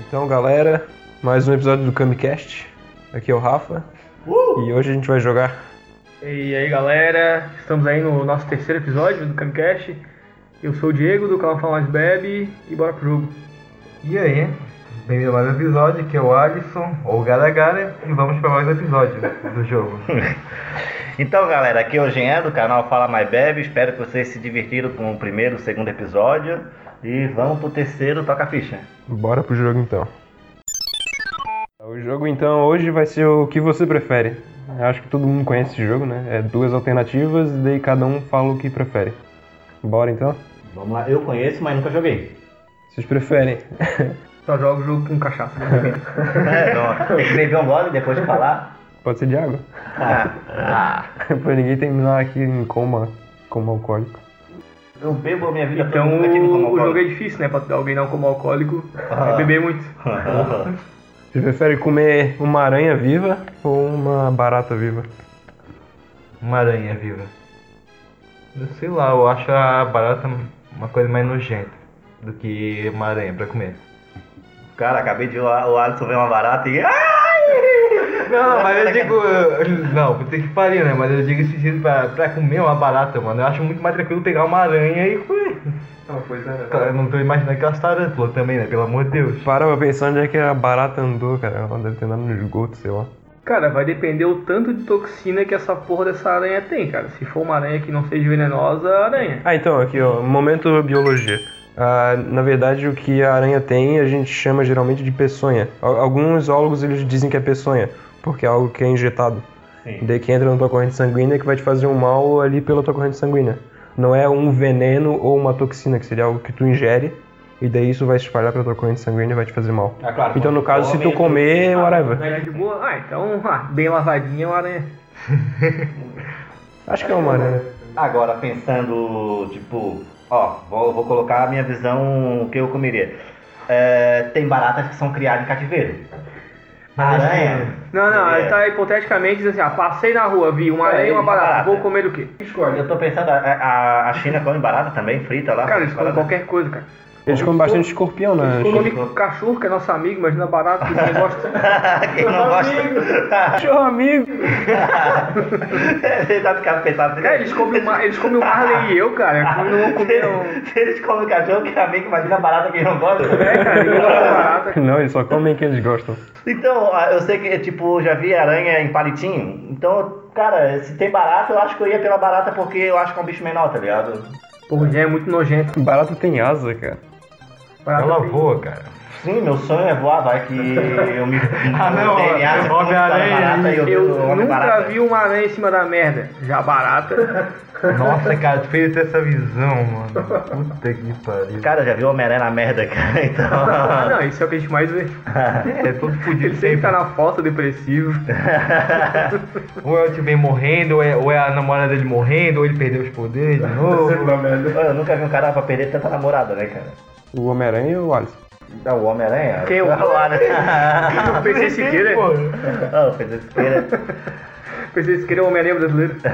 Então, galera, mais um episódio do Camicast. Aqui é o Rafa. E hoje a gente vai jogar. E aí galera, estamos aí no nosso terceiro episódio do Camcast. Eu sou o Diego do canal Fala Mais Bebe e bora pro jogo. E aí, bem-vindo a mais um episódio, que é o Alisson, ou Gara Gara, e vamos para mais um episódio do jogo. Então, galera, aqui é o Jean do canal Fala Mais Bebe. Espero que vocês se divertiram com o primeiro e o segundo episódio. E vamos pro terceiro Toca Ficha. Bora pro jogo então. O jogo então hoje vai ser o que você prefere. Eu acho que todo mundo conhece esse jogo, né? É duas alternativas e daí cada um fala o que prefere. Bora então? Vamos lá, eu conheço, mas nunca joguei. Vocês preferem? Só jogo o jogo com cachaça. É, não, tem que beber um gole depois de falar. Pode ser de água. Ah, ah, pra ninguém terminar aqui em coma, coma alcoólico. Eu bebo a minha vida Então toda, como o jogo é difícil, né? Pra alguém não como alcoólico Ah. é beber muito. Você prefere comer uma aranha viva ou uma barata viva? Uma aranha viva. Eu sei lá, eu acho a barata uma coisa mais nojenta do que uma aranha pra comer. Cara, acabei de o o Alisson ver uma barata e. Ai! Não, mas eu digo. Não, puta que pariu, né? Mas eu digo esse sentido pra, pra comer uma barata, mano. Eu acho muito mais tranquilo pegar uma aranha e comer. Não, pois é. Cara, Eu não tô imaginando aquelas tarântulas também, né? Pelo amor de Deus. Para pra pensar onde é que a barata andou, cara. Ela deve ter andado no esgoto, sei lá. Cara, vai depender o tanto de toxina que essa porra dessa aranha tem, cara. Se for uma aranha que não seja venenosa, aranha. Ah, então, aqui, ó, momento biologia. Ah, na verdade, o que a aranha tem, a gente chama geralmente de peçonha. Al- Alguns zoólogos eles dizem que é peçonha, porque é algo que é injetado. Sim. Daí que entra na tua corrente sanguínea que vai te fazer um mal ali pela tua corrente sanguínea. Não é um veneno ou uma toxina, que seria algo que tu ingere, e daí isso vai se espalhar pela tua corrente sanguínea e vai te fazer mal. Ah, claro, Então, no caso, se tu come, comer, whatever. De boa? Ah, então, ah, bem lavadinha é uma aranha. Acho que é uma aranha. Agora, pensando, tipo, ó, vou, vou colocar a minha visão que eu comeria. É, tem baratas que são criadas em cativeiro. Aranha. Não, não, É. ele tá hipoteticamente dizendo assim, ah, passei na rua, vi uma É, aranha e uma barata, barata. vou comer o quê? Eu tô pensando, a, a, a China come barata também, frita lá. Cara, eles comem qualquer coisa, cara. Eles comem bastante escorpião, né? Come cachorro, que é nosso amigo, imagina barata, que ninguém gosta. Quem não gosta. Cachorro amigo! Você tá ficando pensando assim. Cara, eles comem o, Mar- eles comem o Marley e eu, cara. Não vão comer um... Se eles comem cachorro, que é amigo, imagina barata que não gosta. É, cara, barata. Não, eles só comem que eles gostam. Então, ah, eu sei que, tipo, já vi aranha em palitinho. Então, cara, se tem barata, eu acho que eu ia pela barata porque eu acho que é um bicho menor, tá ligado? Porra, é muito nojento. Barata tem asa, cara. Barata Ela voa, cara. Sim, meu sonho é voar, vai que eu me. Ah, não, DNA Homem-Aranha, eu, Eu homem nunca barata. vi uma aranha em cima da merda. Já barata. Nossa, cara, tu fez essa visão, mano. Puta que pariu. Cara, já viu o Homem-Aranha na merda, cara, então. Ah, não, isso é o que a gente mais vê. É, todo fudido Ele sempre tá na foto depressivo. Ou é o tio morrendo, ou é, ou é a namorada dele morrendo, ou ele perdeu os poderes de novo. eu nunca vi um cara pra perder tanta namorada, né, cara? O Homem-Aranha ou o Alisson? Não, o Homem-Aranha? Quem é o- o Aranha? O PC Siqueira. Oh, fez esse cara. PC Siqueira é o Homem-Aranha brasileiro.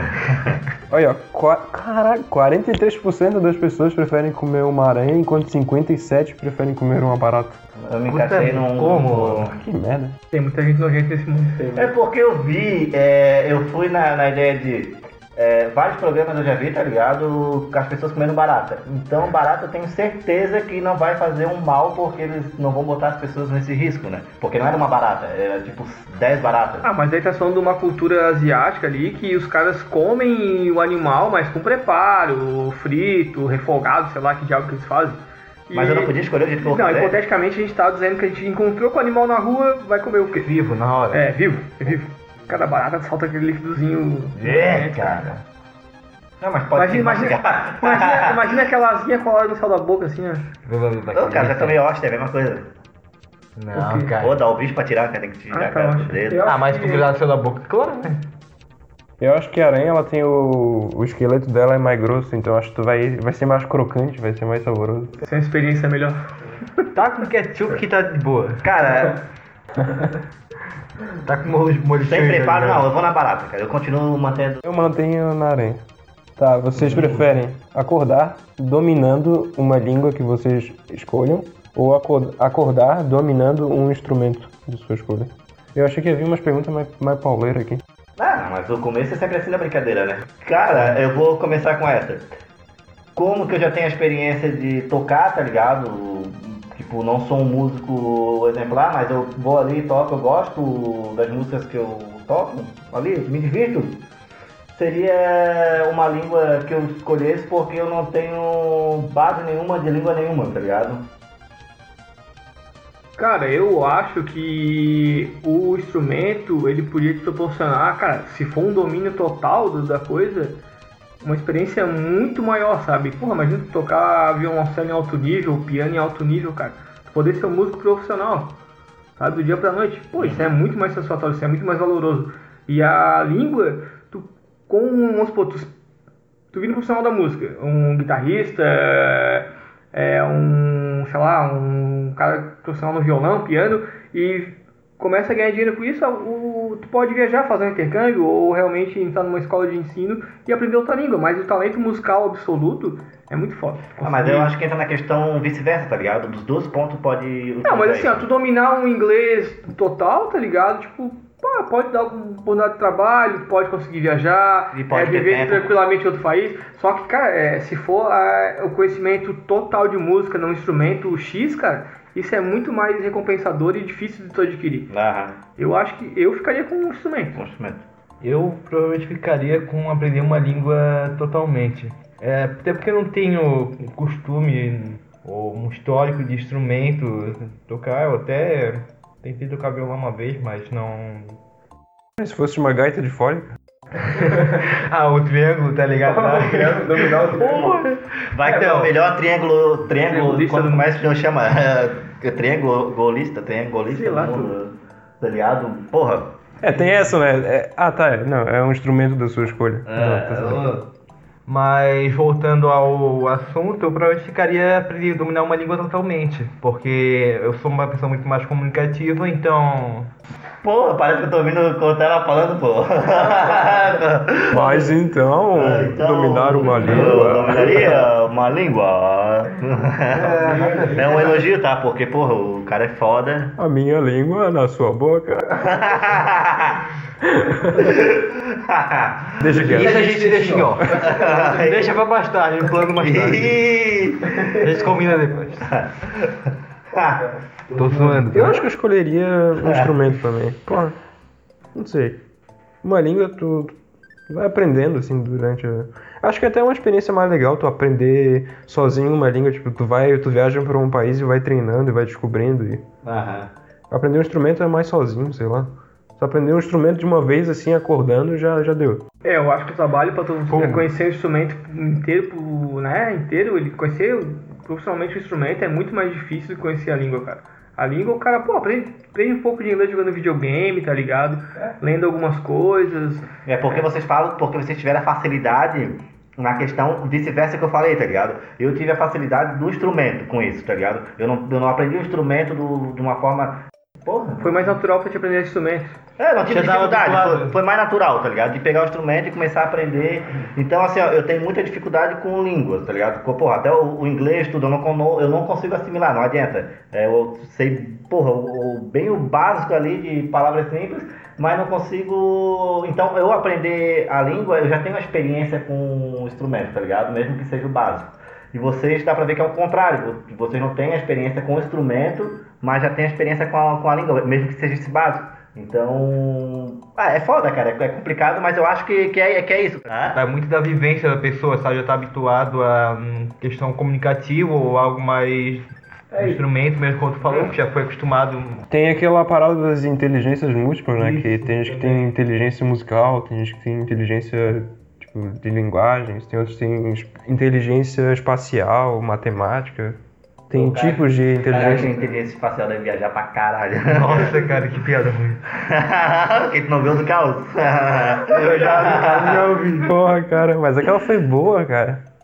Olha, ó, qua- caraca, 43% das pessoas preferem comer uma aranha, enquanto 57% preferem comer uma barata. Eu me encaixei num. como? Que merda. Tem muita gente nojenta nesse mundo. É porque eu vi, é, eu fui na, na ideia de. É, vários programas eu já vi, tá ligado? Com as pessoas comendo barata. Então, barata eu tenho certeza que não vai fazer um mal porque eles não vão botar as pessoas nesse risco, né? Porque não era uma barata, era tipo 10 baratas. Ah, mas aí tá falando de uma cultura asiática ali que os caras comem o animal, mas com preparo, frito, refogado, sei lá que diabo que eles fazem. E- Mas eu não podia escolher o jeito que eu Não, fazer. hipoteticamente a gente tá dizendo que a gente encontrou com o animal na rua, vai comer o quê? Vivo na hora. É, vivo, é vivo. Cada barata solta aquele líquidozinho. É, cara. Não, mas pode Imagina, imagina, imagina, imagina aquela asinha colada no céu da boca, assim, ó. Ô, cara, já tomei hóstia, é a mesma coisa. Não, O cara. Ou dá o bicho pra tirar, cara, tem que tirar Ah, a tá, hóstia. dedo. Ah, mas tu virar o céu da boca, claro, né? Eu acho que a aranha ela tem o, o esqueleto dela é mais grosso, então acho que tu vai, vai ser mais crocante, vai ser mais saboroso. Essa é uma experiência melhor. Tá com ketchup que tá de boa. Cara, Tá com molho, molho sem preparo, não, eu vou na barata, cara. Eu continuo mantendo. Eu mantenho na aranha. Tá, vocês preferem acordar dominando uma língua que vocês escolham ou acor- acordar dominando um instrumento de sua escolha. Eu achei que havia umas perguntas mais, mais pauleiras aqui. Ah, mas o começo é sempre assim na brincadeira, né? Cara, eu vou começar com essa. Como que eu já tenho a experiência de tocar, tá ligado? Tipo, não sou um músico exemplar, mas eu vou ali, toco, eu gosto das músicas que eu toco ali, me divirto. Seria uma língua que eu escolhesse porque eu não tenho base nenhuma de língua nenhuma, tá ligado? Cara, eu acho que o instrumento ele podia te proporcionar, cara, se for um domínio total da coisa, uma experiência muito maior, sabe? Porra, imagina tu tocar violoncelo em alto nível, piano em alto nível, cara. Tu poder ser um músico profissional, sabe? Do dia pra noite. Pô, isso é muito mais satisfatório, isso é muito mais valoroso. E a língua, tu, com, vamos supor, tu, tu vira um profissional da música, um guitarrista, é, um, sei lá, um cara profissional no violão, piano, e começa a ganhar dinheiro com isso, o, pode viajar, fazer um intercâmbio, ou realmente entrar numa escola de ensino e aprender outra língua, mas o talento musical absoluto é muito forte. Ah, mas eu acho que entra na questão vice-versa, tá ligado? Dos dois pontos pode. Não, mas assim, ó, tu dominar um inglês total, tá ligado? Tipo, pô, pode dar alguma oportunidade de trabalho, pode conseguir viajar, E pode é, viver tempo. tranquilamente em outro país. Só que, cara, é, se for ah, o conhecimento total de música num instrumento X, cara, isso é muito mais recompensador e difícil de tu adquirir. Aham, Eu acho que eu ficaria com um instrumento. um instrumento. Eu provavelmente ficaria com aprender uma língua totalmente. É, até porque eu não tenho costume ou um histórico de instrumento tocar. Eu até tentei tocar violão uma vez, mas não. Se fosse uma gaita de fole, Ah, o triângulo, tá ligado? dominar o Porra! Vai que É, é o melhor triângulo, triângulo, quando do- começa não chama é, triângulo golista, triangulista Sei lá, do mundo, tá ligado? Porra, É, tem essa, né? É- ah, tá. é, Não, é um instrumento da sua escolha. é, Não, tá eu- Mas voltando ao assunto, eu provavelmente ficaria aprender a dominar uma língua totalmente, porque eu sou uma pessoa muito mais comunicativa, então porra, parece que eu tô ouvindo o Cortella falando, pô. Mas então, Ah, então, dominar uma Eu língua. dominaria uma língua. É um elogio, tá? Porque, porra, o cara é foda. A minha língua na sua boca. Deixa Isso quieto. a gente deixa em off. deixa pra mais tarde, um plano mais tarde. A gente combina depois. Tô zoando. tá? Eu acho que eu escolheria um instrumento também. Porra, não sei. Uma língua tu, tu vai aprendendo assim durante a... Acho que até é uma experiência mais legal tu aprender sozinho uma língua, tipo, tu vai, tu viaja para um país e vai treinando e vai descobrindo e Aham. aprender um instrumento é mais sozinho, sei lá. Tu aprender um instrumento de uma vez assim acordando já já deu. É, eu acho que o trabalho para tu Como? conhecer o instrumento inteiro, né, inteiro, ele conhecer profissionalmente o instrumento é muito mais difícil do que conhecer a língua, cara. A língua, o cara, pô, aprende, aprende um pouco de inglês jogando videogame, tá ligado? Lendo algumas coisas. É porque vocês falam, porque vocês tiveram a facilidade na questão vice-versa que eu falei, tá ligado? Eu tive a facilidade do instrumento com isso, tá ligado? Eu não, eu não aprendi o instrumento do- de uma forma. Porra. Foi mais natural pra te aprender instrumento. É, não tive dificuldade, foi, foi mais natural, tá ligado? De pegar o instrumento e começar a aprender. Então, assim, ó, eu tenho muita dificuldade com línguas, tá ligado? Porra, até o, o inglês, tudo, eu não, eu não consigo assimilar, não adianta. É, eu sei, porra, o, o- bem o básico ali de palavras simples, mas não consigo. Então, eu aprender a língua, eu já tenho uma experiência com o instrumento, tá ligado? Mesmo que seja o básico. E vocês dá pra ver que é o contrário. Vocês não têm a experiência com o instrumento, mas já têm a experiência com a, com a língua, mesmo que seja esse básico. Então. Ah, é foda, cara. É complicado, mas eu acho que, que, é, que é isso. Tá? Vai muito da vivência da pessoa, sabe? Já tá habituado a hum, questão comunicativa ou algo mais instrumento, mesmo como tu falou, que já foi acostumado. Tem aquela parada das inteligências múltiplas, né? Que tem gente que tem inteligência musical, tem gente que tem inteligência tipo, de linguagens, tem outros que es- inteligência espacial, matemática. Tem cara, tipos de Caraca, a inteligência. inteligência espacial deve viajar pra caralho. Nossa, cara, que piada ruim. Quem tu não viu do caos? Eu já, já ouvi. Porra, cara, mas aquela foi boa, cara.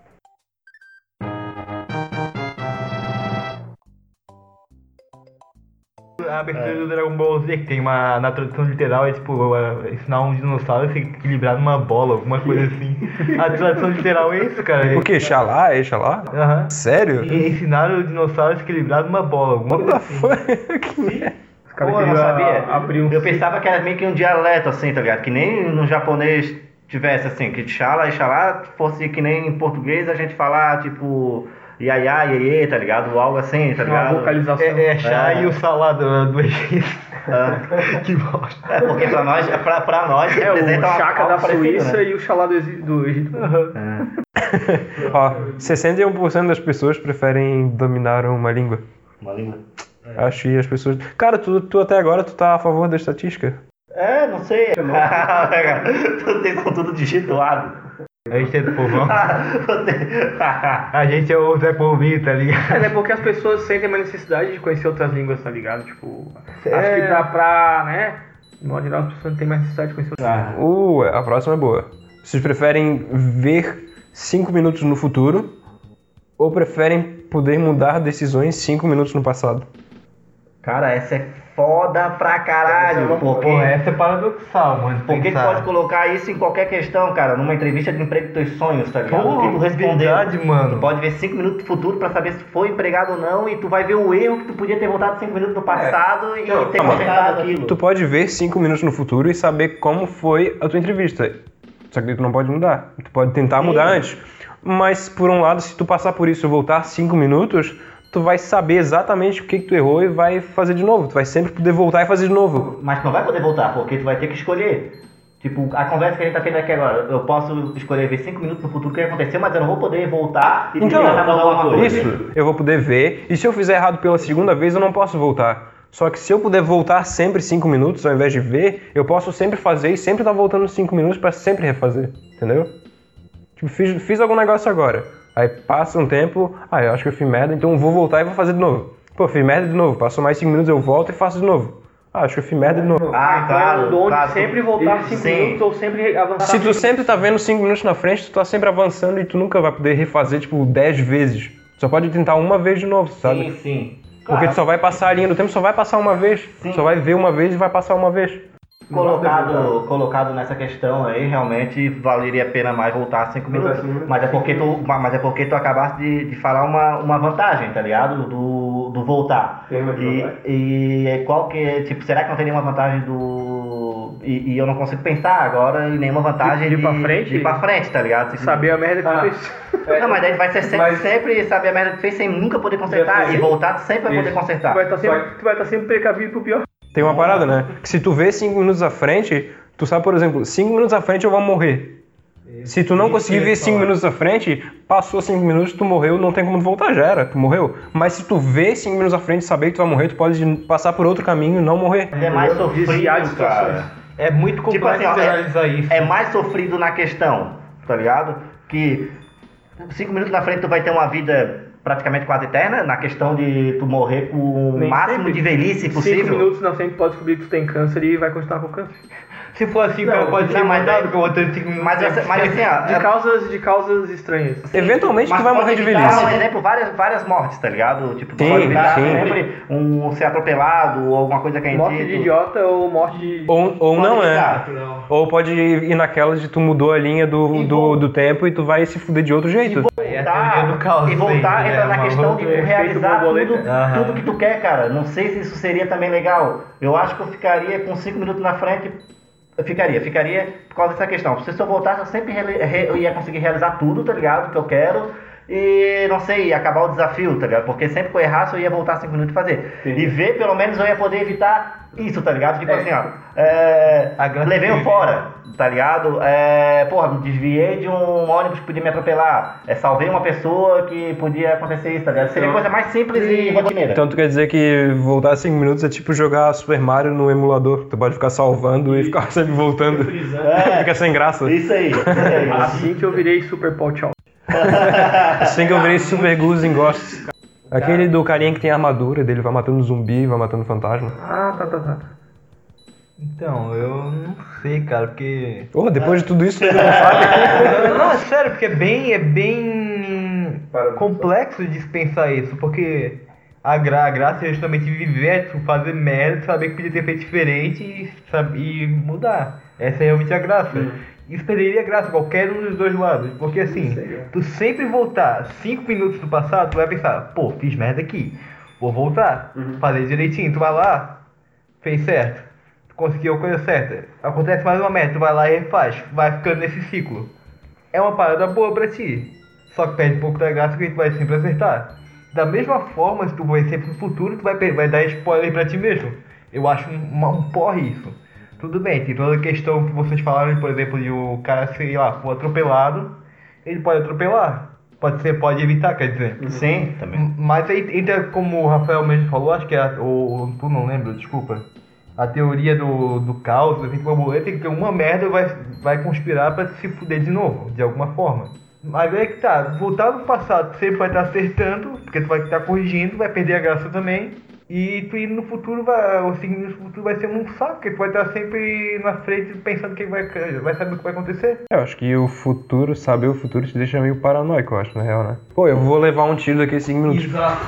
A abertura do Dragon Ball Z, que tem uma. Na tradução literal é tipo uh, ensinar um dinossauro a se equilibrar numa bola, alguma coisa assim. A tradução literal é isso, cara. O que? Xalá? É Xalá? Aham. Sério? E ensinar o dinossauro a se equilibrar numa bola, alguma What coisa the assim. fuck? Os caras Pô, eu não queriam sabia. abrir um. Eu pensava que era meio que um dialeto, assim, tá ligado? Que nem no japonês tivesse, assim, que xalá e xalá fosse que nem em português a gente falar, tipo, iaiá, iê, tá ligado? Algo assim, tá Uma ligado? vocalização. É, é chá É. e o salado do Egito. Ah. que bosta. É, porque pra nós, pra, pra nós É, o uma- Chaka algo da parecido, Suíça né? e o Xalá do, do Egito. Ó, 61% das pessoas preferem dominar uma língua. Uma língua. Acho que as pessoas. Cara, tu, tu até agora tu tá a favor da estatística. É, não sei. Tudo tem com tudo digitado. A gente é do povão. A gente é o Zé Polvinho, tá ligado? É, né, porque as pessoas sentem uma necessidade de conhecer outras línguas, tá ligado? Tipo, É. acho que pra, pra, né? De modo geral, as pessoas têm mais necessidade de conhecer outras línguas. Uh, a próxima é boa. Vocês preferem ver 5 minutos no futuro ou preferem poder mudar decisões 5 minutos no passado? Cara, essa é foda pra caralho. Porque, Pô, essa é paradoxal, mano. porque tu pensar. pode colocar isso em qualquer questão, cara. Numa entrevista de emprego dos teus sonhos, tá ligado? O que tu respondeu. verdade, mano. Tu pode ver 5 minutos do futuro pra saber se foi empregado ou não. E tu vai ver o erro que tu podia ter voltado 5 minutos no passado e ter calma. consertado aquilo. Tu pode ver 5 minutos no futuro e saber como foi a tua entrevista. Só que tu não pode mudar. Tu pode tentar mudar antes. Mas, por um lado, se tu passar por isso e voltar 5 minutos, tu vai saber exatamente o que, que tu errou e vai fazer de novo. Tu vai sempre poder voltar e fazer de novo. Mas tu não vai poder voltar, porque tu vai ter que escolher. Tipo, a conversa que a gente tá tendo aqui agora, eu posso escolher ver 5 minutos no futuro o que aconteceu, mas eu não vou poder voltar e Então, tentar mudar alguma coisa. isso eu vou poder ver. E se eu fizer errado pela segunda vez, eu não posso voltar. Só que se eu puder voltar sempre 5 minutos ao invés de ver, eu posso sempre fazer e sempre estar voltando 5 minutos pra sempre refazer. Entendeu? Tipo, fiz, fiz algum negócio agora. Aí passa um tempo, ah, eu acho que eu fiz merda, então eu vou voltar e vou fazer de novo. Pô, fiz merda de novo. Passou mais 5 minutos, eu volto e faço de novo. Ah, acho que eu fiz merda de novo. Ah, é claro. dom claro. de sempre voltar 5 Sim. minutos ou sempre avançar. Se tu sempre tá vendo 5 minutos na frente, tu tá sempre avançando e tu nunca vai poder refazer, tipo, 10 vezes. Só pode tentar uma vez de novo, sabe? Sim, sim. Porque tu só vai passar a linha do tempo, só vai passar uma vez. Só vai ver uma vez e vai passar uma vez. Colocado, colocado nessa questão aí, realmente valeria a pena mais voltar 5 minutos. Mas é porque tu, mas é porque tu acabaste de, de falar uma, uma vantagem, tá ligado? Do, do voltar. E, e qual que é, tipo, será que não tem nenhuma vantagem do. E, e eu não consigo pensar agora em nenhuma vantagem De- de ir pra frente? De ir pra frente, tá ligado? Tipo, Saber a merda que Ah. tu fez. Não, mas daí vai ser sempre, Mas- sempre saber a merda que fez sem nunca poder consertar. E voltar tu sempre vai poder consertar. Tu vai estar sempre, tu vai estar sempre precavido pro pior. Tem uma parada, né? Que se tu vê 5 minutos à frente, tu sabe, por exemplo, 5 minutos à frente eu vou morrer. Se tu não conseguir ia ver 5 falar. minutos à frente, passou 5 minutos, tu morreu, não tem como tu voltar, já era, tu morreu. Mas se tu vê 5 minutos à frente e saber que tu vai morrer, tu pode passar por outro caminho e não morrer. É mais sofrido, cara. É muito Tipo complexo assim, ó, generalizar isso. é mais sofrido na questão, tá ligado? Que cinco minutos na frente tu vai ter uma vida praticamente quase eterna, na questão de tu morrer com o Nem máximo sempre. de velhice 5 possível. minutos na frente pode descobrir que tu tem câncer e vai continuar com câncer. Se for assim, o cara pode ser não, mas mandado daí- com outro 5 minutos. Mas, essa- mas assim, ó, De é- causas, de causas estranhas. Eventualmente mas tu vai morrer de velhice. Por exemplo, várias, várias mortes, tá ligado? Tipo, tu Sim, pode evitar sim. sempre um ser atropelado ou alguma coisa que a gente. Morte de idiota ou morte de. Ou, ou não é. evitar. Ou pode ir naquelas de tu mudou a linha do, do, do tempo e tu vai se fuder de outro jeito. É a voltar, caos e voltar entra né? na questão de realizar tudo, tudo que tu quer, cara. Não sei se isso seria também legal. Eu acho que eu ficaria com 5 minutos na frente. Eu ficaria, ficaria por causa dessa questão. Se eu voltasse, eu sempre eu ia conseguir realizar tudo, tá ligado? Que eu quero. E não sei, acabar o desafio, tá ligado? Porque sempre que eu errasse, eu ia voltar 5 minutos e fazer. E ver, pelo menos, eu ia poder evitar isso, tá ligado? Tipo assim, ó. É, levei o fora, tá ligado? É, porra, me desviei de um ônibus que podia me atropelar. É, salvei uma pessoa que podia acontecer isso, tá ligado? Seria coisa mais simples e rotineira. Então tu quer dizer que voltar 5 minutos é tipo jogar Super Mario no emulador. Tu pode ficar salvando e ficar sempre voltando. É. Fica sem graça. Isso aí, isso aí. Assim que eu virei Super Paul Chow. Assim que eu virei Super Goose em Ghosts. Aquele do carinha que tem armadura, dele vai matando zumbi, vai matando fantasma. Ah, tá, tá, tá. Então, eu não sei, cara, porque. Porra, depois de tudo isso, tu ainda não sabe? Não, é sério, porque é bem. É bem complexo de pensar isso, porque A, gra a graça é justamente viver, tu fazer merda, saber que podia ter feito diferente e, sabe, e mudar. Essa é realmente a graça. Isso perderia a graça, qualquer um dos dois lados. Porque assim, tu sempre voltar 5 minutos do passado, tu vai pensar, pô, fiz merda aqui. Vou voltar, fazer direitinho. Tu vai lá, fez certo. Conseguiu a coisa certa. Acontece mais uma merda, tu vai lá e refaz. Vai ficando nesse ciclo. É uma parada boa pra ti. Só que perde um pouco da graça que tu vai sempre acertar. Da mesma forma, se tu vai sempre no futuro, tu vai, vai dar spoiler pra ti mesmo. Eu acho um, um porre isso. Tudo bem, tem toda a questão que vocês falaram, por exemplo, de o cara, sei lá, for atropelado, ele pode atropelar. Pode ser, pode evitar, quer dizer. Sim, também. Mas aí entra como o Rafael mesmo falou, acho que é a, o, tu não lembro, desculpa. A teoria do, do caos, do efeito borboleta, que uma merda vai, vai conspirar pra se fuder de novo, de alguma forma. Mas aí que tá, voltar no passado, tu sempre vai estar acertando, porque tu vai estar corrigindo, vai perder a graça também. E tu ir no futuro, vai, o seguinte no futuro vai ser um saco, porque tu vai estar sempre na frente pensando que vai, vai saber o que vai acontecer. Eu acho que o futuro, saber o futuro te deixa meio paranoico, eu acho, na real, né? Pô, eu vou levar um tiro daqui a 5 minutos. Exato.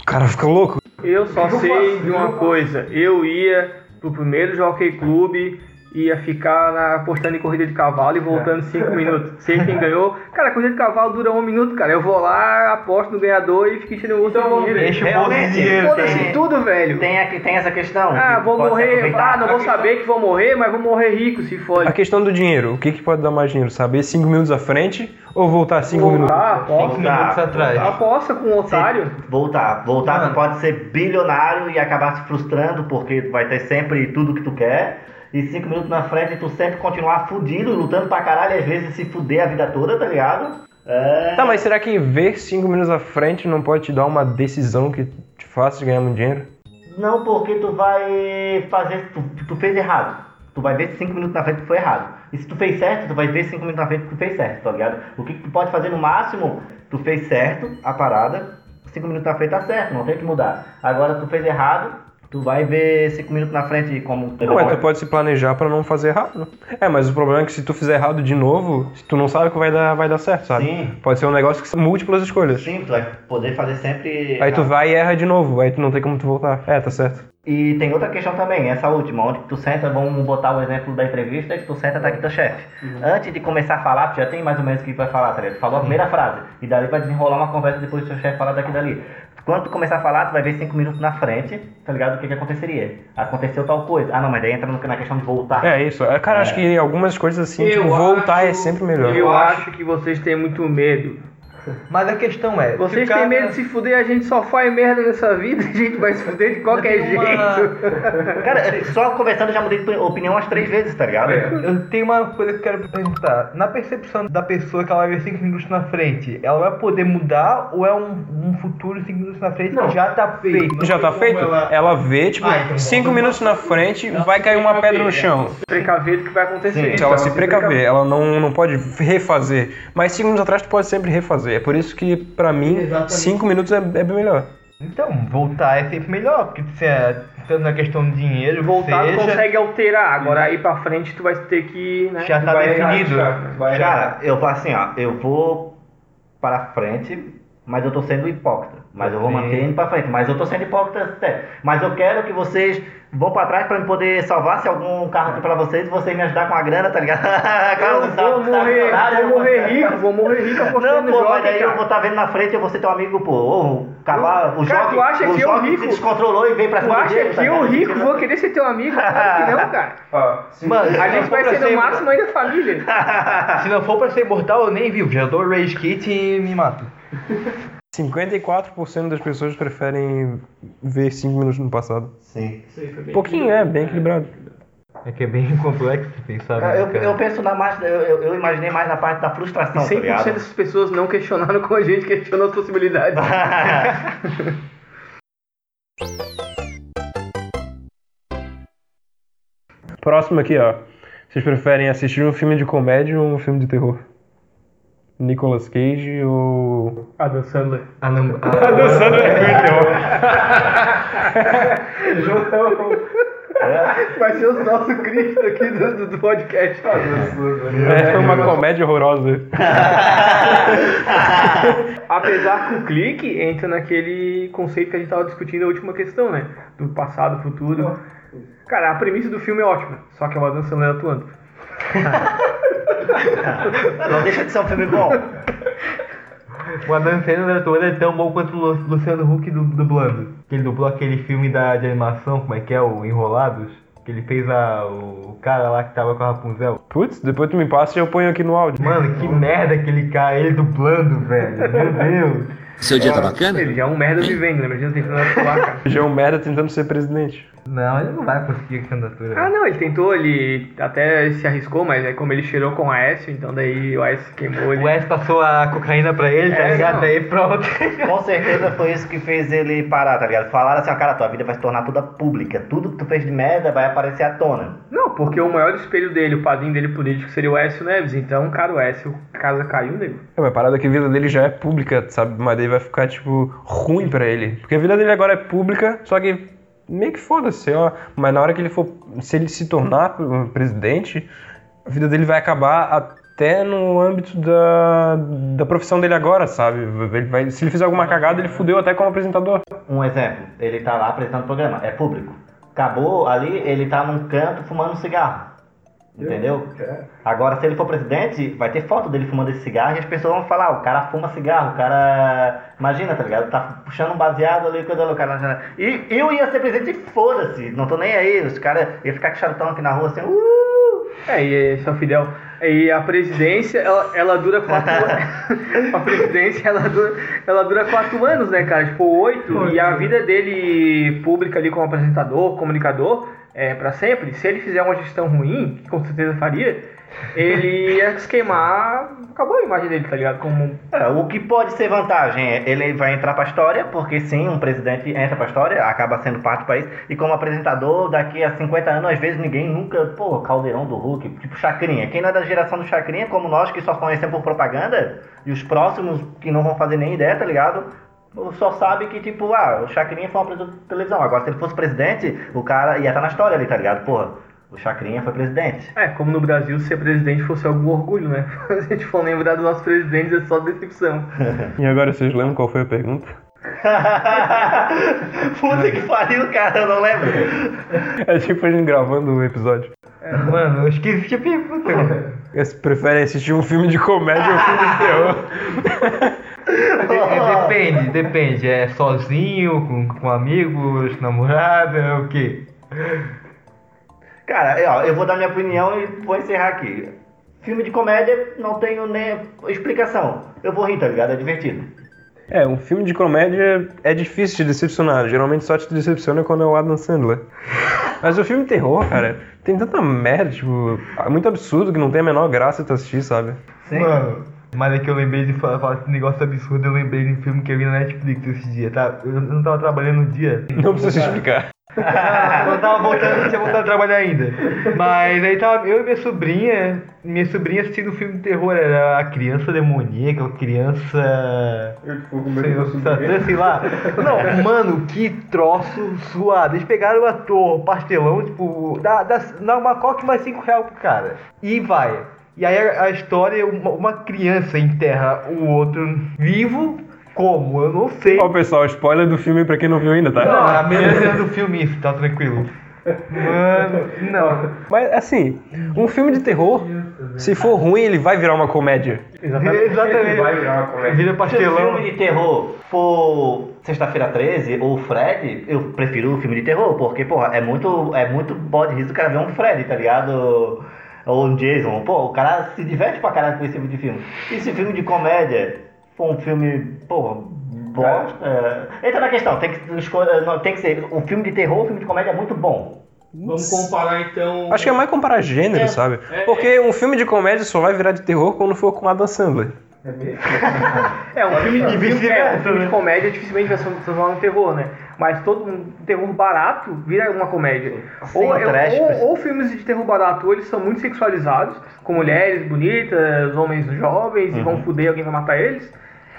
O cara fica louco. Eu só sei de uma coisa. Eu ia pro primeiro Jockey Club, ia ficar na- apostando em corrida de cavalo e voltando 5 minutos. Sei quem ganhou. Cara, a corrida de cavalo dura um minuto, cara. Eu vou lá, aposto no ganhador e fico enchendo o outro Então, dinheiro. enche o bolso de dinheiro. Foda-se tudo, velho. Tem, aqui, tem essa questão. Ah, vou se morrer. Ah, não vou saber que vou morrer, mas vou morrer rico, se A fode. questão do dinheiro, o que, que pode dar mais dinheiro? Saber 5 minutos à frente ou voltar 5 minutos? Voltar, Cinco aposta. minutos atrás. Aposta com um otário. Voltar. Voltar, Mano. tu pode ser bilionário e acabar se frustrando porque vai ter sempre tudo que tu quer. E cinco minutos na frente tu sempre continuar fudido, lutando pra caralho, e às vezes se fuder a vida toda, tá ligado? É. Tá, mas será que ver 5 minutos à frente não pode te dar uma decisão que te faça ganhar muito dinheiro? Não, porque tu vai fazer. Tu, tu fez errado. Tu vai ver cinco minutos na frente que foi errado. E se tu fez certo, tu vai ver cinco minutos na frente que tu fez certo, tá ligado? O que, que tu pode fazer no máximo, tu fez certo a parada, cinco minutos na frente tá certo, não tem que mudar. Agora tu fez errado, tu vai ver cinco minutos na frente como. Não, mas tu pode se planejar pra não fazer errado. É, mas o problema é que se tu fizer errado de novo, tu não sabe que vai dar, vai dar certo, sabe? Sim. Pode ser um negócio que são múltiplas escolhas. Sim, tu vai poder fazer sempre. Aí tu vai e erra de novo, aí tu não tem como tu voltar. É, tá certo. E tem outra questão também, essa última, onde tu senta, vamos botar o exemplo da entrevista, que tu senta tá aqui teu chefe. Antes de começar a falar, tu já tem mais ou menos o que vai falar, tá ligado? Tu falou a primeira frase, e dali vai desenrolar uma conversa depois do teu chefe falar daqui dali. Quando tu começar a falar, tu vai ver cinco minutos na frente, tá ligado? O que que aconteceria. Aconteceu tal coisa. Ah não, mas daí entra no- na questão de voltar. É isso. É, Cara, acho que algumas coisas assim, tipo, voltar é sempre melhor. Eu acho que vocês têm muito medo. Mas a questão é. Vocês cara- têm medo de se fuder, a gente só faz merda nessa vida, a gente vai se fuder de qualquer uma- jeito. Cara, só conversando eu já mudei de opinião umas três vezes, tá ligado? Eu tenho uma coisa que eu quero perguntar. Na percepção da pessoa que ela vai ver 5 minutos na frente, ela vai poder mudar ou é um, um futuro 5 minutos na frente que já tá feito? Já tá feito? Ela vê, tipo, Ah, então minutos na frente, vai cair uma pedra no chão. Precaver do que vai acontecer. Se ela se precaver, ela não, não pode refazer. Mas cinco minutos atrás tu pode sempre refazer. É por isso que, pra mim, Exatamente. cinco minutos é, é bem melhor. Então, voltar é sempre melhor, porque se é, tanto na questão de dinheiro, Voltar tu seja, consegue alterar, agora aí pra frente tu vai ter que. Né, Já tá definido. Cara, eu falo assim, ó, eu vou para frente, mas eu tô sendo hipócrita. Mas eu vou manter indo pra frente. Mas eu tô sendo hipócrita até. Mas eu quero que vocês vão pra trás pra me poder salvar se algum carro aqui pra vocês e vocês me ajudar com a grana, tá ligado? Eu tá- vou tá morrer, milionário, vou eu morrer rico, vou morrer rico apostando Não, no pô, jogo, mas daí eu vou estar vendo na frente e eu vou ser teu amigo, pô. Ô, o cavalo, o Cara, jogo, tu acha o que eu rico- se descontrolou e veio pra Tu cima acha dele, tá que eu ligado? rico vou querer ser teu amigo? Claro que não, cara. Mano, A gente vai ser no máximo ainda família. Se não for pra ser imortal, eu nem vivo. Já dou rage kit e me mato. 54% das pessoas preferem ver cinco minutos no passado. Sim. Um pouquinho, é, bem equilibrado. É que é bem complexo de pensar. Né, Eu, eu penso na mais, eu, eu, imaginei mais na parte da frustração, tá 100% ligado? dessas pessoas não questionaram como a gente questionou as possibilidades. Próximo aqui, ó. Vocês preferem assistir um filme de comédia ou um filme de terror? Nicolas Cage ou. Adam Sandler. Ah, não. Adam Ah, Sandler é filme de terror. Vai ser o nosso Cristo aqui do, do- podcast. É uma comédia horrorosa. Apesar que o clique entra naquele aquele conceito que a gente tava discutindo na última questão, né? Do passado, futuro. Cara, a premissa do filme é ótima, só que é uma dança atuando. Não deixa de ser um filme bom. O Adam Sandler todo é tão bom quanto o Lu- Luciano Huck du- dublando. Que ele dublou aquele filme da, de animação, como é que é, o Enrolados. Que ele fez a, o cara lá que tava com a Rapunzel. Putz, depois tu me passa e eu ponho aqui no áudio. Mano, que merda aquele cara, ele dublando, velho. Meu Deus. Seu dia tá bacana? Ele já é um merda vivendo, né? Imagina tentando atuar, cara. Já é um merda tentando ser presidente. Não, ele não vai conseguir a candidatura. Ah, não, ele tentou, ele até se arriscou, mas é como ele cheirou com o Aécio, então daí o Aécio queimou ele. O Wes passou a cocaína pra ele, tá É, ligado? não. Daí pronto. Com certeza foi isso que fez ele parar, tá ligado? Falaram assim, ó, cara, tua vida vai se tornar toda pública. Tudo que tu fez de merda vai aparecer à tona. Não, porque o maior espelho dele, o padrinho dele político, seria o Aécio Neves. Então, cara, o Aécio, casa caiu, nego. É, mas a parada é que a vida dele já é pública, sabe? Mas daí vai ficar, tipo, ruim pra ele. Porque a vida dele agora é pública, só que meio que foda-se, ó. Mas na hora que ele for. Se ele se tornar presidente, a vida dele vai acabar até no âmbito da, da profissão dele agora, sabe? Ele vai, se ele fizer alguma cagada, ele fudeu até como apresentador. Um exemplo, ele tá lá apresentando programa, é público. Acabou ali, ele tá num canto fumando um cigarro. Entendeu? Agora, se ele for presidente, vai ter foto dele fumando esse cigarro e as pessoas vão falar, o cara fuma cigarro, o cara. Imagina, tá ligado? Tá puxando um baseado ali, coisa do cara. E eu ia ser presidente e foda-se, não tô nem aí. Os caras iam ficar com charutão aqui na rua assim, uh! É, e esse é o Fidel. E a presidência, ela, ela dura quatro anos. a presidência, ela dura, ela dura quatro anos, né, cara? Tipo, oito. E a vida dele pública ali como apresentador, comunicador, é pra sempre. Se ele fizer uma gestão ruim, que com certeza faria, ele ia se queimar. Acabou a imagem dele, tá ligado? Como É, o que pode ser vantagem é ele vai entrar pra história, porque sim, um presidente entra pra história, acaba sendo parte do país, e como apresentador, daqui a 50 anos, às vezes ninguém nunca, pô, caldeirão do Hulk, tipo Chacrinha. Quem não é da geração do Chacrinha, como nós que só conhecemos por propaganda, e os próximos que não vão fazer nem ideia, tá ligado? Só sabe que, tipo, ah, o Chacrinha foi um de televisão. Agora, se ele fosse presidente, o cara ia estar na história ali, tá ligado? Porra, o Chacrinha foi presidente. É, como no Brasil ser presidente fosse algum orgulho, né? Se a gente for lembrar dos nossos presidentes é só decepção. E agora vocês lembram qual foi a pergunta? Puta que pariu, cara, eu não lembro. É tipo a gente gravando o episódio. Mano, eu esqueci a pergunta, mano. Eles preferem assistir um filme de comédia ou um filme de terror? É, Depende, depende. É sozinho, com, com amigos, namorada, o quê? Cara, ó, eu vou dar minha opinião e vou encerrar aqui. Filme de comédia, não tenho nem explicação. Eu vou rir, tá ligado? É divertido. É, um filme de comédia é difícil de decepcionar. Geralmente só te decepciona quando é o Adam Sandler. Mas o filme de terror, cara, tem tanta merda, tipo, é muito absurdo que não tem a menor graça tu assistir, sabe? Sim. Mano, mas é que eu lembrei de falar, falar esse negócio absurdo, eu lembrei de um filme que eu vi na Netflix esse dia, tá? Eu não tava trabalhando no dia. Não precisa explicar. Eu tava voltando, não tinha voltado a trabalhar ainda. Mas aí tava eu e minha sobrinha, minha sobrinha assistindo um filme de terror, era a criança demoníaca, a criança. Sei, satã, sei lá. Não, mano, que troço suado. Eles pegaram o ator pastelão, tipo, dá, dá, dá uma coque mais 5 reais pro cara. E vai. E aí a, a história, uma, uma criança enterra o outro vivo. Como? Eu não sei. Ó, pessoal, spoiler do filme pra quem não viu ainda, tá? Não, a menina do filme, tá tranquilo. Mano, não. Mas, assim, um filme de terror, se for ruim, ele vai virar uma comédia. Exatamente. Vai virar uma comédia. Vira Se o pastelão. filme de terror for Sexta-feira 13 ou Fred, eu prefiro o filme de terror, porque, porra, é muito, é muito bode risco o cara ver um Fred, tá ligado? Ou um Jason. Pô, o cara se diverte pra caralho com esse tipo de filme. E se filme de comédia for um filme, porra, bosta. é, Entra na questão, tem que, não, tem que ser. O filme de terror, o filme de comédia é muito bom. Vamos comparar então. Acho que é mais comparar gênero, sabe? Porque um filme de comédia só vai virar de terror quando for com Adam Sandler. É, um filme de, filme, é, um filme de comédia dificilmente vai se transformar num terror, né? Mas todo um terror barato vira uma comédia. Sim, ou, o trash, ou, mas- ou filmes de terror barato, ou eles são muito sexualizados, com mulheres bonitas, homens jovens, e vão fuder, alguém vai matar eles.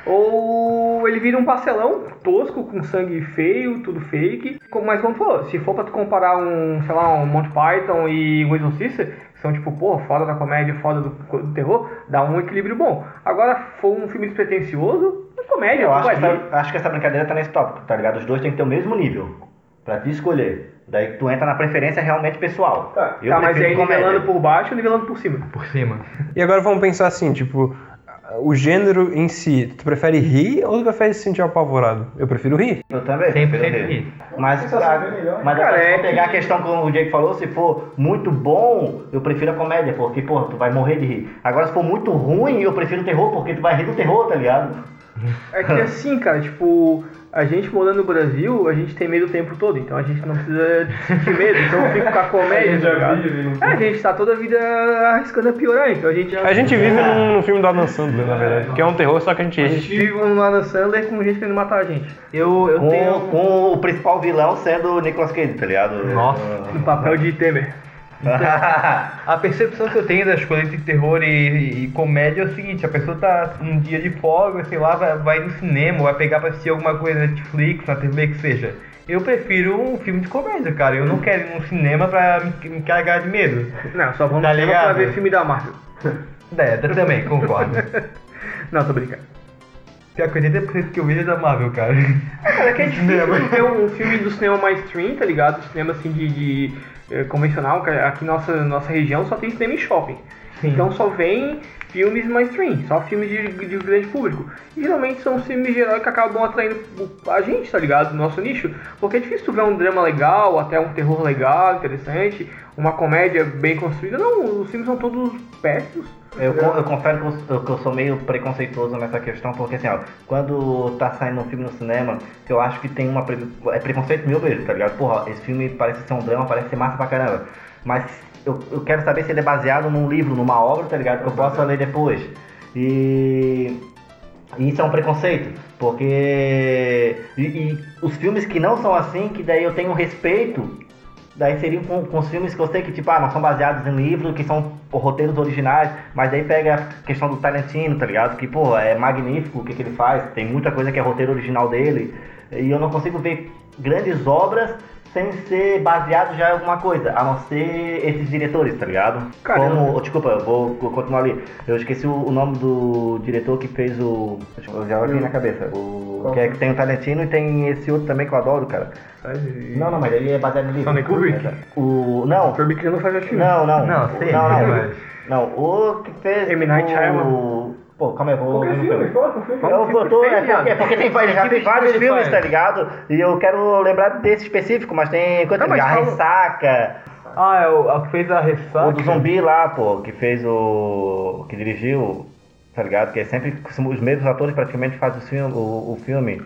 Ou ele vira um pastelão tosco, com sangue feio, tudo fake. Como- Mas como tu falou, se for pra tu comparar um, sei lá, um Monty Python e um Exorcista, que são tipo, porra, foda da comédia, foda do, do terror, dá um equilíbrio bom. Agora, se for um filme despretensioso, é comédia, Eu tu acho vai que, essa, acho que essa brincadeira tá nesse tópico, tá ligado? Os dois têm que ter o mesmo nível. Pra te escolher. Daí tu entra na preferência realmente pessoal. Tá, Eu tá mas aí comédia. nivelando por baixo ou nivelando por cima? Por cima. E agora vamos pensar assim, tipo, o gênero em si, tu prefere rir ou tu prefere se sentir apavorado? Eu prefiro rir. Eu também. 100% prefiro rir. rir. Mas, sensação a- bem melhor. mas Cara, se é pegar a questão como o Jake falou, se for muito bom, eu prefiro a comédia, porque, porra, tu vai morrer de rir. Agora, se for muito ruim, eu prefiro o terror, porque tu vai rir do terror, tá ligado? É que assim, cara, tipo, a gente morando no Brasil, a gente tem medo o tempo todo, então a gente não precisa sentir medo, então fica com a comédia, tá ligado? É, a gente tá toda a vida arriscando a piorar, então a gente. A gente vive num, num filme do Adam Sandler, na verdade, que é um terror, só que a gente A gente vive um Adam Sandler com gente querendo matar a gente. Eu, eu Com, tenho. com o principal vilão sendo o Nicolas Cage, tá ligado? Nossa. No papel de Temer. A percepção que eu tenho das coisas de terror e, e- comédia é o seguinte, a pessoa tá num dia de folga, sei lá, vai, vai no cinema, vai pegar pra assistir alguma coisa na Netflix, na TV, que seja. Eu prefiro um filme de comédia, cara. Eu não quero ir num cinema pra me, me carregar de medo. Não, só vamos Tá no cinema pra ver filme da Marvel. É, também, concordo. Não, tô brincando. Pior que 80% que eu vejo é da Marvel, cara. É, cara, é que é difícil ver um filme do cinema mainstream, tá ligado? Cinema assim de, de, eh, convencional, cara. aqui nossa nossa região só tem cinema em shopping. Sim. Então só vem filmes mainstream, só filmes de, de grande público. E geralmente são filmes de herói que acabam atraindo a gente, tá ligado? Nosso nicho. Porque é difícil tu ver um drama legal, até um terror legal, interessante, uma comédia bem construída. Não, os filmes são todos péssimos. Eu, eu confere que eu, que eu sou meio preconceituoso nessa questão, porque assim, ó, quando tá saindo um filme no cinema, eu acho que tem uma. É preconceito meu mesmo, tá ligado? Porra, esse filme parece ser um drama, parece ser massa pra caramba. Mas eu, eu quero saber se ele é baseado num livro, numa obra, tá ligado? Que eu possa ler depois. E. Isso é um preconceito, porque. E, e os filmes que não são assim, que daí eu tenho respeito Daí seriam com, com os filmes que eu sei que, tipo, ah, não são baseados em livros, que são roteiros originais, mas daí pega a questão do Tarantino, tá ligado? Que, pô, é magnífico o que, que ele faz, tem muita coisa que é roteiro original dele, e eu não consigo ver grandes obras sem ser baseado já em alguma coisa, a não ser esses diretores, tá ligado? Cara, Como, oh, desculpa, eu vou, vou continuar ali. Eu esqueci o, o nome do diretor que fez o. Eu já olhei na cabeça. O, Qual? que é que tem o Tarantino e tem esse outro também que eu adoro, cara. Não, não, mas ele é baseado em livro. Stanley Kubrick? O. Não. Kubrick já não faz filme. Não, não. Não, sei, não, não. mas- Não, o que fez. M. Night o... Pô, calma aí, vou. Qualquer não filme, filme. Eu, eu tô, é porque, viado. porque tem, já tem vários filmes, faz? tá ligado? E eu quero lembrar desse específico, mas tem coisa Não, mas a ressaca, Ah, é o, a que fez a ressaca. o do zumbi lá, pô, que fez o. que dirigiu, tá ligado? Que é sempre os mesmos atores praticamente fazem o filme. O, o filme.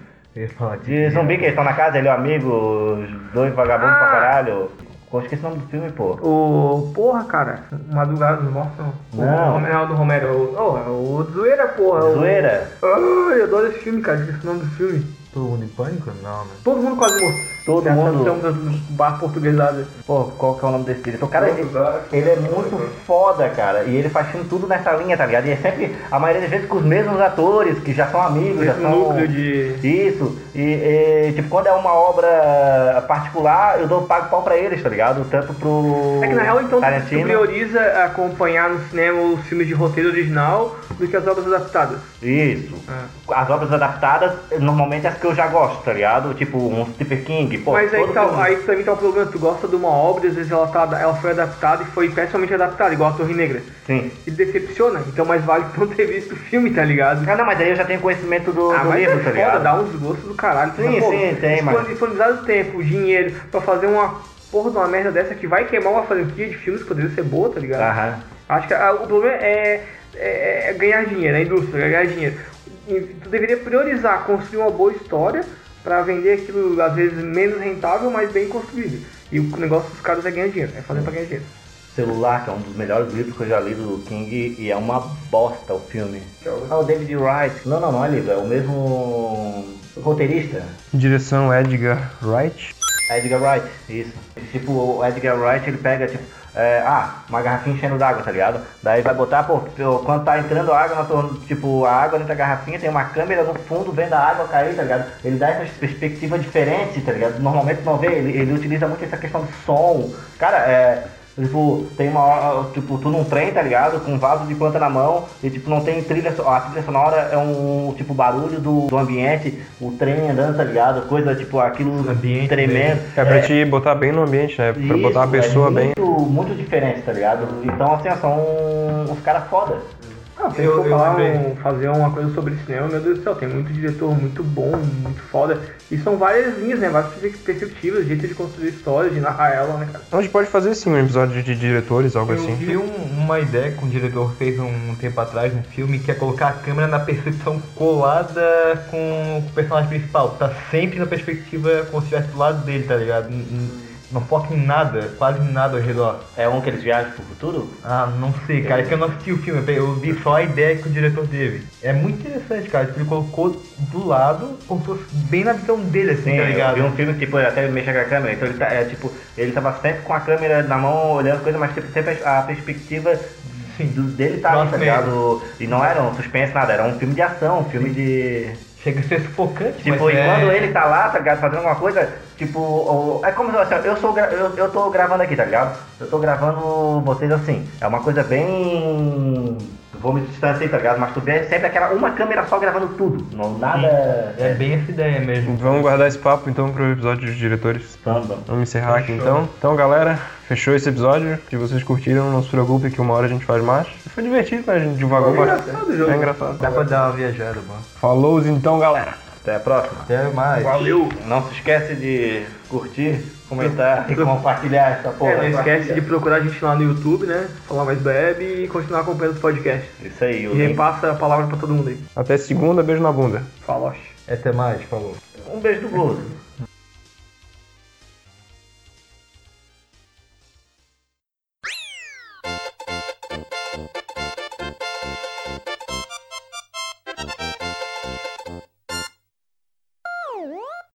De- zumbi que eles estão na casa, ele é o amigo, os dois vagabundos pra Ah. caralho. Pô, esqueci o nome do filme, pô. O. Porra, cara. Madrugada dos Mortos. Não. O Romero do Romero. O, oh, é o Zoeira, porra. o- Zoeira. Ai, eu adoro esse filme, cara. Esqueci o nome do filme. Todo mundo em pânico? Não, né? Todo mundo quase morto. Todo a mundo. tradução do bar portuguesado. Pô, qual que é o nome desse diretor? Cara, ele, ele é muito foda, cara. E ele faz filme tudo nessa linha, tá ligado? E é sempre, a maioria das vezes, com os mesmos atores, que já são amigos, já são... núcleo de. Isso. E, e, tipo, quando é uma obra particular, eu dou pago pau pra eles, tá ligado? Tanto pro É que na real, então, tu Tarantino. prioriza acompanhar no cinema os filmes de roteiro original do que as obras adaptadas. Isso. É. As obras adaptadas, normalmente as que eu já gosto, tá ligado? Tipo, um Stephen King, pô. Mas aí, tá, aí mim tá o problema, tu gosta de uma obra, às vezes ela, tá, ela foi adaptada e foi pessoalmente adaptada, igual a Torre Negra. Sim. E decepciona, então mais vale tu não ter visto o filme, tá ligado? Ah, não, mas aí eu já tenho conhecimento do, Ah, do mas livro, é tá foda, ligado? dá uns gostos do caralho. Sim, Mas, pô, sim, tem, mas- dispon- Disponibilizar o tempo, dinheiro, pra fazer uma porra de uma merda dessa que vai queimar uma franquia de filmes que poderia ser boa, tá ligado? Aham. Acho que ah, o problema é, é- é ganhar dinheiro, a indústria, é ganhar dinheiro. E tu deveria priorizar construir uma boa história pra vender aquilo, às vezes, menos rentável, mas bem construído. E o negócio dos caras é ganhar dinheiro, é fazer pra ganhar dinheiro. Celular, que é um dos melhores livros que eu já li do King, e é uma bosta o filme. Ah, o David Wright. Não, não, não é livro, é o mesmo roteirista. Direção Edgar Wright. Edgar Wright, isso. Tipo, o Edgar Wright, ele pega, tipo, é, ah, uma garrafinha enchendo d'água, tá ligado? Daí vai botar, pô, quando tá entrando água, na tua, tipo, a água dentro da garrafinha, tem uma câmera no fundo vendo a água cair, tá ligado? Ele dá essas perspectivas diferentes, tá ligado? Normalmente não vê, ele, ele utiliza muito essa questão do som. Cara, é. Tipo, tem uma hora, tipo, tu num trem, tá ligado? Com um vaso de planta na mão e, tipo, não tem trilha, a trilha sonora é um, tipo, barulho do, do ambiente, o trem andando, tá ligado? Coisa, tipo, aquilo Ambiente tremendo. É pra te botar bem no ambiente, né? Pra botar a Isso, pessoa é bem. muito, muito diferente, tá ligado? Então, assim, são os caras foda. Ah, se Eu- for eu falar um- fazer uma coisa sobre cinema, meu Deus do céu, tem muito diretor muito bom, muito foda. E são várias linhas, né? Várias perspec- perspectivas, jeito de construir histórias, de narrar ela, né, cara? A gente pode fazer sim um episódio de diretores, algo Eu assim. vi um- uma ideia que um diretor fez um tempo atrás num filme que é colocar a câmera na percepção colada com o personagem principal. Tá sempre na perspectiva como se estivesse do lado dele, tá ligado? N- Não foca em nada, quase em nada ao redor. É um que eles viajam pro futuro? Ah, não sei, cara, é que eu não assisti o filme, eu eu vi só a ideia que o diretor teve. É muito interessante, cara, ele colocou do lado, como se fosse bem na visão dele, assim, Sim, tá eu ligado? vi um filme que tipo, ele até mexe com a câmera, então ele tá, é, tipo, ele tava sempre com a câmera na mão, olhando coisa, mas tipo, sempre a perspectiva Sim. do, dele tá tá ligado? E não era um suspense, nada, era um filme de ação, um filme de. Chega a ser sufocante, Tipo, mas e é... quando ele tá lá, tá ligado, fazendo alguma coisa, tipo, o- é como se assim, eu sou eu, eu tô gravando aqui, tá ligado? Eu tô gravando vocês assim. É uma coisa bem. Vou me distanciar, tá ligado? Mas tu vê sempre aquela uma câmera só gravando tudo. Não nada. É bem essa ideia mesmo. Vamos guardar esse papo então pro episódio de diretores. Vamos, vamos. Vamos encerrar aqui Fechou. então. Então, galera, fechou esse episódio. Se vocês curtiram, não se preocupe que uma hora a gente faz mais. Foi divertido, né? A gente divagou Foi bastante. engraçado o jogo. É engraçado. Dá pra dar uma viajada, mano. Falou então, galera. Até a próxima. Até mais. Valeu! Não se esquece de curtir, comentar e compartilhar essa porra. É, não esquece de procurar a gente lá no YouTube, né? Falar mais bebe e continuar acompanhando os podcasts. Isso aí, E repassa a palavra pra todo mundo aí. Até segunda, beijo na bunda. Faloche. Até mais, falou. Um beijo do Globo.